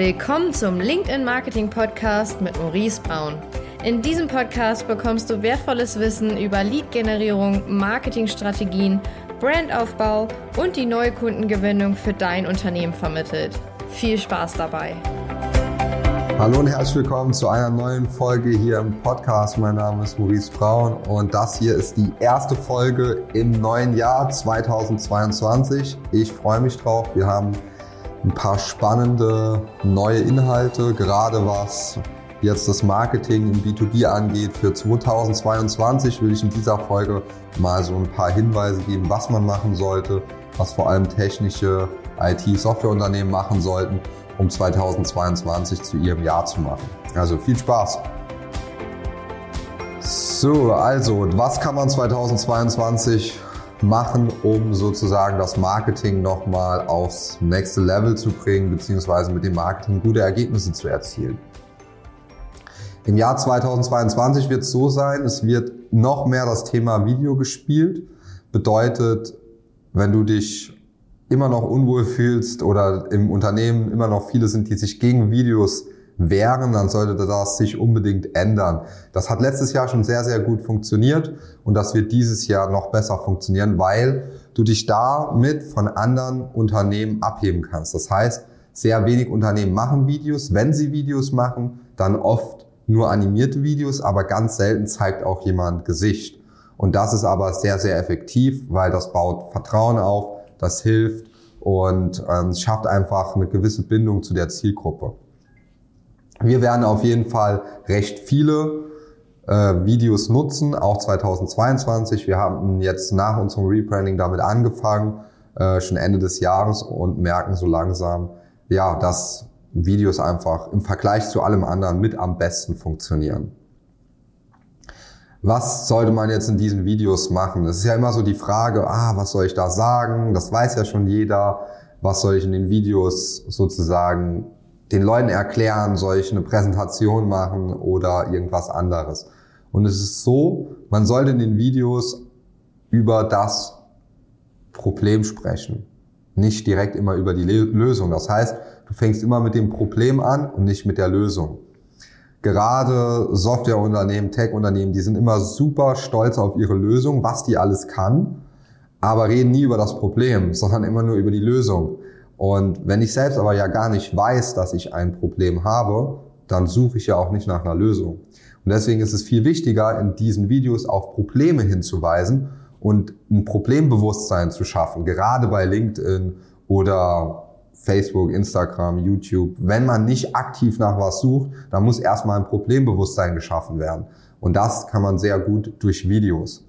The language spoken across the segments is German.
Willkommen zum LinkedIn Marketing Podcast mit Maurice Braun. In diesem Podcast bekommst du wertvolles Wissen über Lead-Generierung, Marketingstrategien, Brandaufbau und die neue Kundengewinnung für dein Unternehmen vermittelt. Viel Spaß dabei! Hallo und herzlich willkommen zu einer neuen Folge hier im Podcast. Mein Name ist Maurice Braun und das hier ist die erste Folge im neuen Jahr 2022. Ich freue mich drauf. Wir haben ein paar spannende neue Inhalte, gerade was jetzt das Marketing im B2B angeht. Für 2022 will ich in dieser Folge mal so ein paar Hinweise geben, was man machen sollte, was vor allem technische IT-Softwareunternehmen machen sollten, um 2022 zu ihrem Jahr zu machen. Also viel Spaß! So, also, was kann man 2022 machen, um sozusagen das Marketing nochmal aufs nächste Level zu bringen, beziehungsweise mit dem Marketing gute Ergebnisse zu erzielen. Im Jahr 2022 wird es so sein, es wird noch mehr das Thema Video gespielt. Bedeutet, wenn du dich immer noch unwohl fühlst oder im Unternehmen immer noch viele sind, die sich gegen Videos wären, dann sollte das sich unbedingt ändern. Das hat letztes Jahr schon sehr, sehr gut funktioniert und das wird dieses Jahr noch besser funktionieren, weil du dich damit von anderen Unternehmen abheben kannst. Das heißt, sehr wenig Unternehmen machen Videos. Wenn sie Videos machen, dann oft nur animierte Videos, aber ganz selten zeigt auch jemand Gesicht. Und das ist aber sehr, sehr effektiv, weil das baut Vertrauen auf, das hilft und ähm, schafft einfach eine gewisse Bindung zu der Zielgruppe. Wir werden auf jeden Fall recht viele äh, Videos nutzen, auch 2022. Wir haben jetzt nach unserem Rebranding damit angefangen, äh, schon Ende des Jahres und merken so langsam, ja, dass Videos einfach im Vergleich zu allem anderen mit am besten funktionieren. Was sollte man jetzt in diesen Videos machen? Es ist ja immer so die Frage, ah, was soll ich da sagen? Das weiß ja schon jeder. Was soll ich in den Videos sozusagen den Leuten erklären, soll ich eine Präsentation machen oder irgendwas anderes. Und es ist so, man sollte in den Videos über das Problem sprechen, nicht direkt immer über die Lösung. Das heißt, du fängst immer mit dem Problem an und nicht mit der Lösung. Gerade Softwareunternehmen, Tech-Unternehmen, die sind immer super stolz auf ihre Lösung, was die alles kann, aber reden nie über das Problem, sondern immer nur über die Lösung. Und wenn ich selbst aber ja gar nicht weiß, dass ich ein Problem habe, dann suche ich ja auch nicht nach einer Lösung. Und deswegen ist es viel wichtiger, in diesen Videos auf Probleme hinzuweisen und ein Problembewusstsein zu schaffen, gerade bei LinkedIn oder Facebook, Instagram, YouTube. Wenn man nicht aktiv nach was sucht, dann muss erstmal ein Problembewusstsein geschaffen werden. Und das kann man sehr gut durch Videos.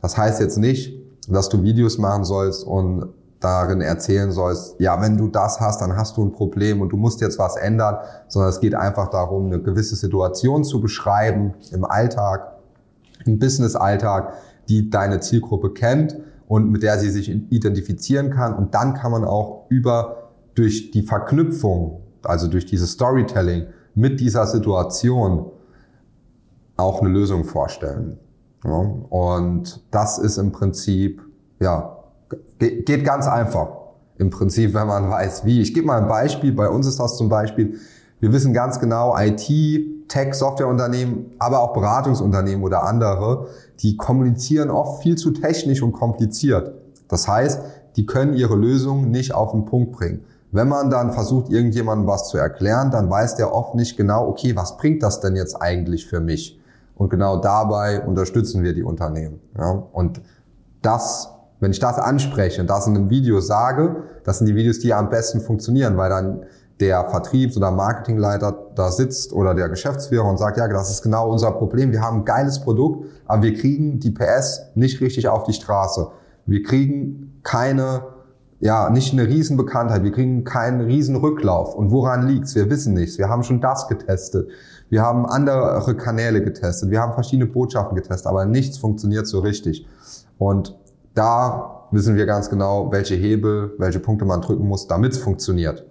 Das heißt jetzt nicht, dass du Videos machen sollst und darin erzählen sollst, ja, wenn du das hast, dann hast du ein Problem und du musst jetzt was ändern, sondern es geht einfach darum, eine gewisse Situation zu beschreiben im Alltag, im Business-Alltag, die deine Zielgruppe kennt und mit der sie sich identifizieren kann. Und dann kann man auch über, durch die Verknüpfung, also durch dieses Storytelling mit dieser Situation auch eine Lösung vorstellen. Ja, und das ist im Prinzip, ja, Ge geht ganz einfach. Im Prinzip, wenn man weiß, wie. Ich gebe mal ein Beispiel. Bei uns ist das zum Beispiel, wir wissen ganz genau, IT, Tech, Softwareunternehmen, aber auch Beratungsunternehmen oder andere, die kommunizieren oft viel zu technisch und kompliziert. Das heißt, die können ihre Lösungen nicht auf den Punkt bringen. Wenn man dann versucht, irgendjemandem was zu erklären, dann weiß der oft nicht genau, okay, was bringt das denn jetzt eigentlich für mich? Und genau dabei unterstützen wir die Unternehmen. Ja? Und das wenn ich das anspreche und das in einem Video sage, das sind die Videos, die am besten funktionieren, weil dann der Vertriebs- oder Marketingleiter da sitzt oder der Geschäftsführer und sagt, ja, das ist genau unser Problem. Wir haben ein geiles Produkt, aber wir kriegen die PS nicht richtig auf die Straße. Wir kriegen keine, ja, nicht eine Riesenbekanntheit. Wir kriegen keinen Riesenrücklauf. Und woran liegt's? Wir wissen nichts. Wir haben schon das getestet. Wir haben andere Kanäle getestet. Wir haben verschiedene Botschaften getestet, aber nichts funktioniert so richtig. Und da wissen wir ganz genau, welche Hebel, welche Punkte man drücken muss, damit es funktioniert.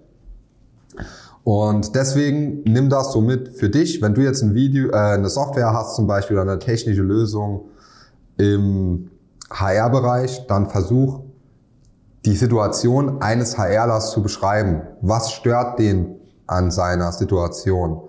Und deswegen nimm das so mit für dich. Wenn du jetzt ein Video, äh, eine Software hast zum Beispiel oder eine technische Lösung im HR-Bereich, dann versuch die Situation eines HRlers zu beschreiben. Was stört den an seiner Situation.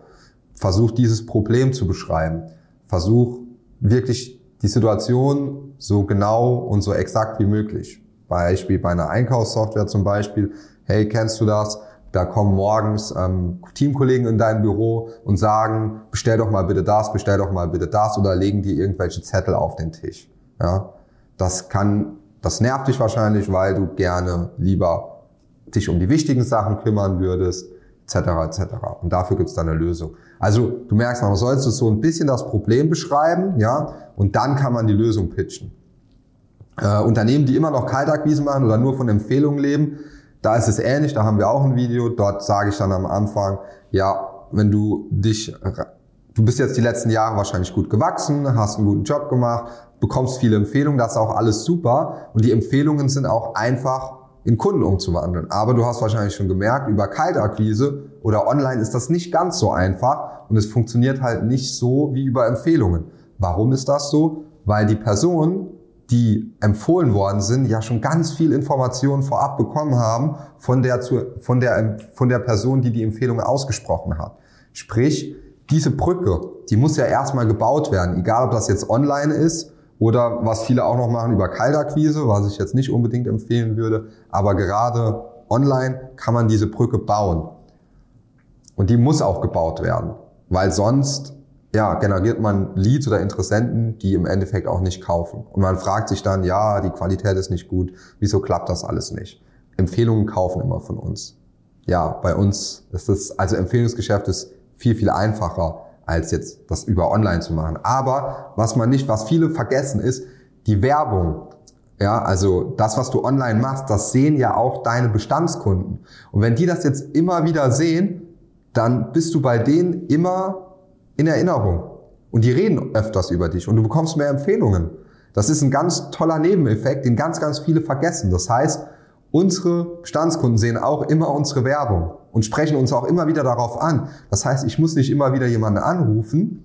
Versuch dieses Problem zu beschreiben. Versuch wirklich die Situation so genau und so exakt wie möglich. Beispiel bei einer Einkaufssoftware zum Beispiel. Hey, kennst du das? Da kommen morgens ähm, Teamkollegen in dein Büro und sagen, bestell doch mal bitte das, bestell doch mal bitte das oder legen dir irgendwelche Zettel auf den Tisch. Ja, das kann, das nervt dich wahrscheinlich, weil du gerne lieber dich um die wichtigen Sachen kümmern würdest, etc. etc. Und dafür gibt es dann eine Lösung. Also du merkst, man sollst so ein bisschen das Problem beschreiben, ja, und dann kann man die Lösung pitchen. Äh, Unternehmen, die immer noch Kaltakquise machen oder nur von Empfehlungen leben, da ist es ähnlich, da haben wir auch ein Video, dort sage ich dann am Anfang, ja, wenn du dich, du bist jetzt die letzten Jahre wahrscheinlich gut gewachsen, hast einen guten Job gemacht, bekommst viele Empfehlungen, das ist auch alles super und die Empfehlungen sind auch einfach in Kunden umzuwandeln. Aber du hast wahrscheinlich schon gemerkt, über Kaltakquise oder online ist das nicht ganz so einfach und es funktioniert halt nicht so wie über Empfehlungen. Warum ist das so? Weil die Person die empfohlen worden sind, ja schon ganz viel Informationen vorab bekommen haben von der, von der, von der Person, die die Empfehlung ausgesprochen hat. Sprich, diese Brücke, die muss ja erstmal gebaut werden, egal ob das jetzt online ist oder was viele auch noch machen über Kaltakquise, was ich jetzt nicht unbedingt empfehlen würde, aber gerade online kann man diese Brücke bauen. Und die muss auch gebaut werden, weil sonst ja, generiert man Leads oder Interessenten, die im Endeffekt auch nicht kaufen. Und man fragt sich dann, ja, die Qualität ist nicht gut, wieso klappt das alles nicht? Empfehlungen kaufen immer von uns. Ja, bei uns ist das, also Empfehlungsgeschäft ist viel, viel einfacher, als jetzt das über online zu machen. Aber was man nicht, was viele vergessen ist, die Werbung. Ja, also das, was du online machst, das sehen ja auch deine Bestandskunden. Und wenn die das jetzt immer wieder sehen, dann bist du bei denen immer in Erinnerung. Und die reden öfters über dich und du bekommst mehr Empfehlungen. Das ist ein ganz toller Nebeneffekt, den ganz, ganz viele vergessen. Das heißt, unsere Bestandskunden sehen auch immer unsere Werbung und sprechen uns auch immer wieder darauf an. Das heißt, ich muss nicht immer wieder jemanden anrufen,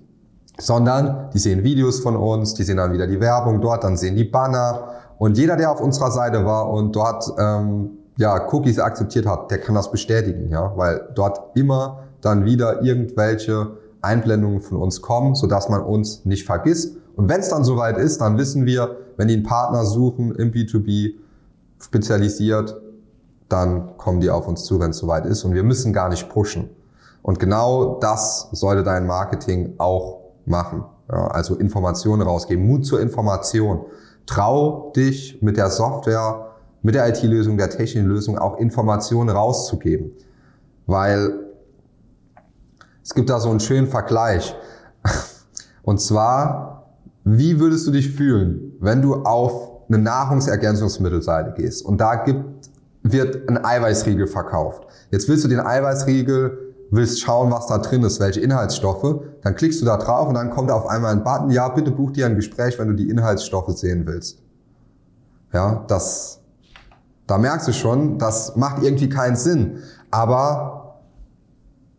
sondern die sehen Videos von uns, die sehen dann wieder die Werbung dort, dann sehen die Banner und jeder, der auf unserer Seite war und dort ähm, ja Cookies akzeptiert hat, der kann das bestätigen, ja, weil dort immer dann wieder irgendwelche Einblendungen von uns kommen, sodass man uns nicht vergisst. Und wenn es dann soweit ist, dann wissen wir, wenn die einen Partner suchen im B2B spezialisiert, dann kommen die auf uns zu, wenn es soweit ist. Und wir müssen gar nicht pushen. Und genau das sollte dein Marketing auch machen. Ja, also Informationen rausgeben, Mut zur Information. Trau dich mit der Software, mit der IT-Lösung, der technischen Lösung auch Informationen rauszugeben. Weil es gibt da so einen schönen Vergleich. Und zwar, wie würdest du dich fühlen, wenn du auf eine Nahrungsergänzungsmittelseite gehst und da gibt, wird ein Eiweißriegel verkauft. Jetzt willst du den Eiweißriegel, willst schauen, was da drin ist, welche Inhaltsstoffe, dann klickst du da drauf und dann kommt auf einmal ein Button, ja, bitte buch dir ein Gespräch, wenn du die Inhaltsstoffe sehen willst. Ja, das, da merkst du schon, das macht irgendwie keinen Sinn. Aber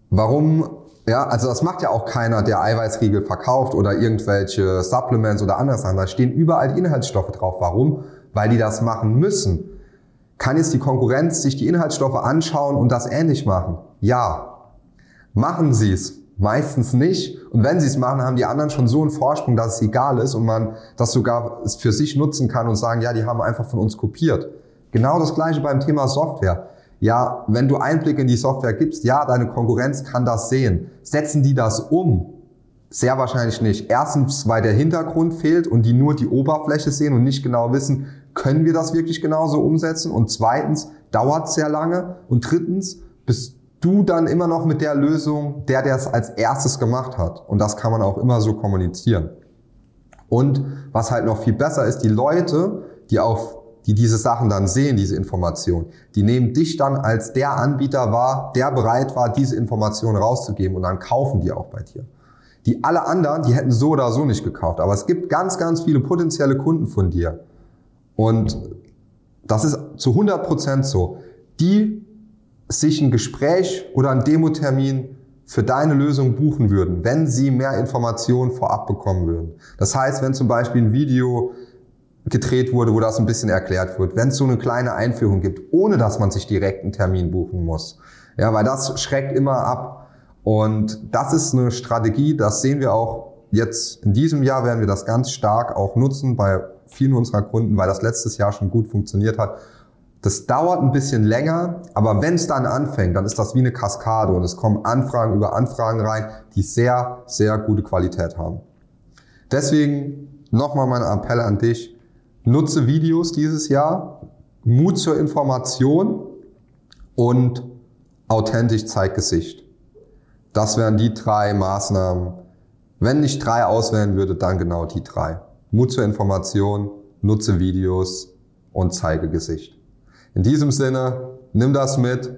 warum ja, also das macht ja auch keiner, der Eiweißriegel verkauft oder irgendwelche Supplements oder andere Sachen. Da stehen überall die Inhaltsstoffe drauf. Warum? Weil die das machen müssen. Kann jetzt die Konkurrenz sich die Inhaltsstoffe anschauen und das ähnlich machen? Ja. Machen sie es? Meistens nicht. Und wenn sie es machen, haben die anderen schon so einen Vorsprung, dass es egal ist und man das sogar für sich nutzen kann und sagen, ja, die haben einfach von uns kopiert. Genau das gleiche beim Thema Software. Ja, wenn du Einblick in die Software gibst, ja, deine Konkurrenz kann das sehen. Setzen die das um? Sehr wahrscheinlich nicht. Erstens, weil der Hintergrund fehlt und die nur die Oberfläche sehen und nicht genau wissen, können wir das wirklich genauso umsetzen? Und zweitens, dauert sehr lange. Und drittens, bist du dann immer noch mit der Lösung der, der es als erstes gemacht hat. Und das kann man auch immer so kommunizieren. Und was halt noch viel besser ist, die Leute, die auf die diese Sachen dann sehen, diese Information, die nehmen dich dann als der Anbieter wahr, der bereit war, diese Information rauszugeben und dann kaufen die auch bei dir. Die alle anderen, die hätten so oder so nicht gekauft. Aber es gibt ganz, ganz viele potenzielle Kunden von dir. Und das ist zu 100 Prozent so. Die sich ein Gespräch oder ein Demotermin für deine Lösung buchen würden, wenn sie mehr Informationen vorab bekommen würden. Das heißt, wenn zum Beispiel ein Video gedreht wurde, wo das ein bisschen erklärt wird. Wenn es so eine kleine Einführung gibt, ohne dass man sich direkt einen Termin buchen muss. Ja, weil das schreckt immer ab. Und das ist eine Strategie, das sehen wir auch jetzt in diesem Jahr werden wir das ganz stark auch nutzen bei vielen unserer Kunden, weil das letztes Jahr schon gut funktioniert hat. Das dauert ein bisschen länger, aber wenn es dann anfängt, dann ist das wie eine Kaskade und es kommen Anfragen über Anfragen rein, die sehr, sehr gute Qualität haben. Deswegen nochmal mein Appell an dich. Nutze Videos dieses Jahr, Mut zur Information und authentisch zeig Gesicht. Das wären die drei Maßnahmen. Wenn ich drei auswählen würde, dann genau die drei. Mut zur Information, nutze Videos und zeige Gesicht. In diesem Sinne, nimm das mit,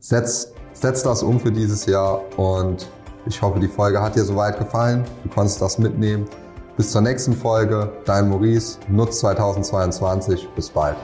setz, setz das um für dieses Jahr und ich hoffe, die Folge hat dir soweit gefallen. Du konntest das mitnehmen. Bis zur nächsten Folge. Dein Maurice, Nutz 2022. Bis bald.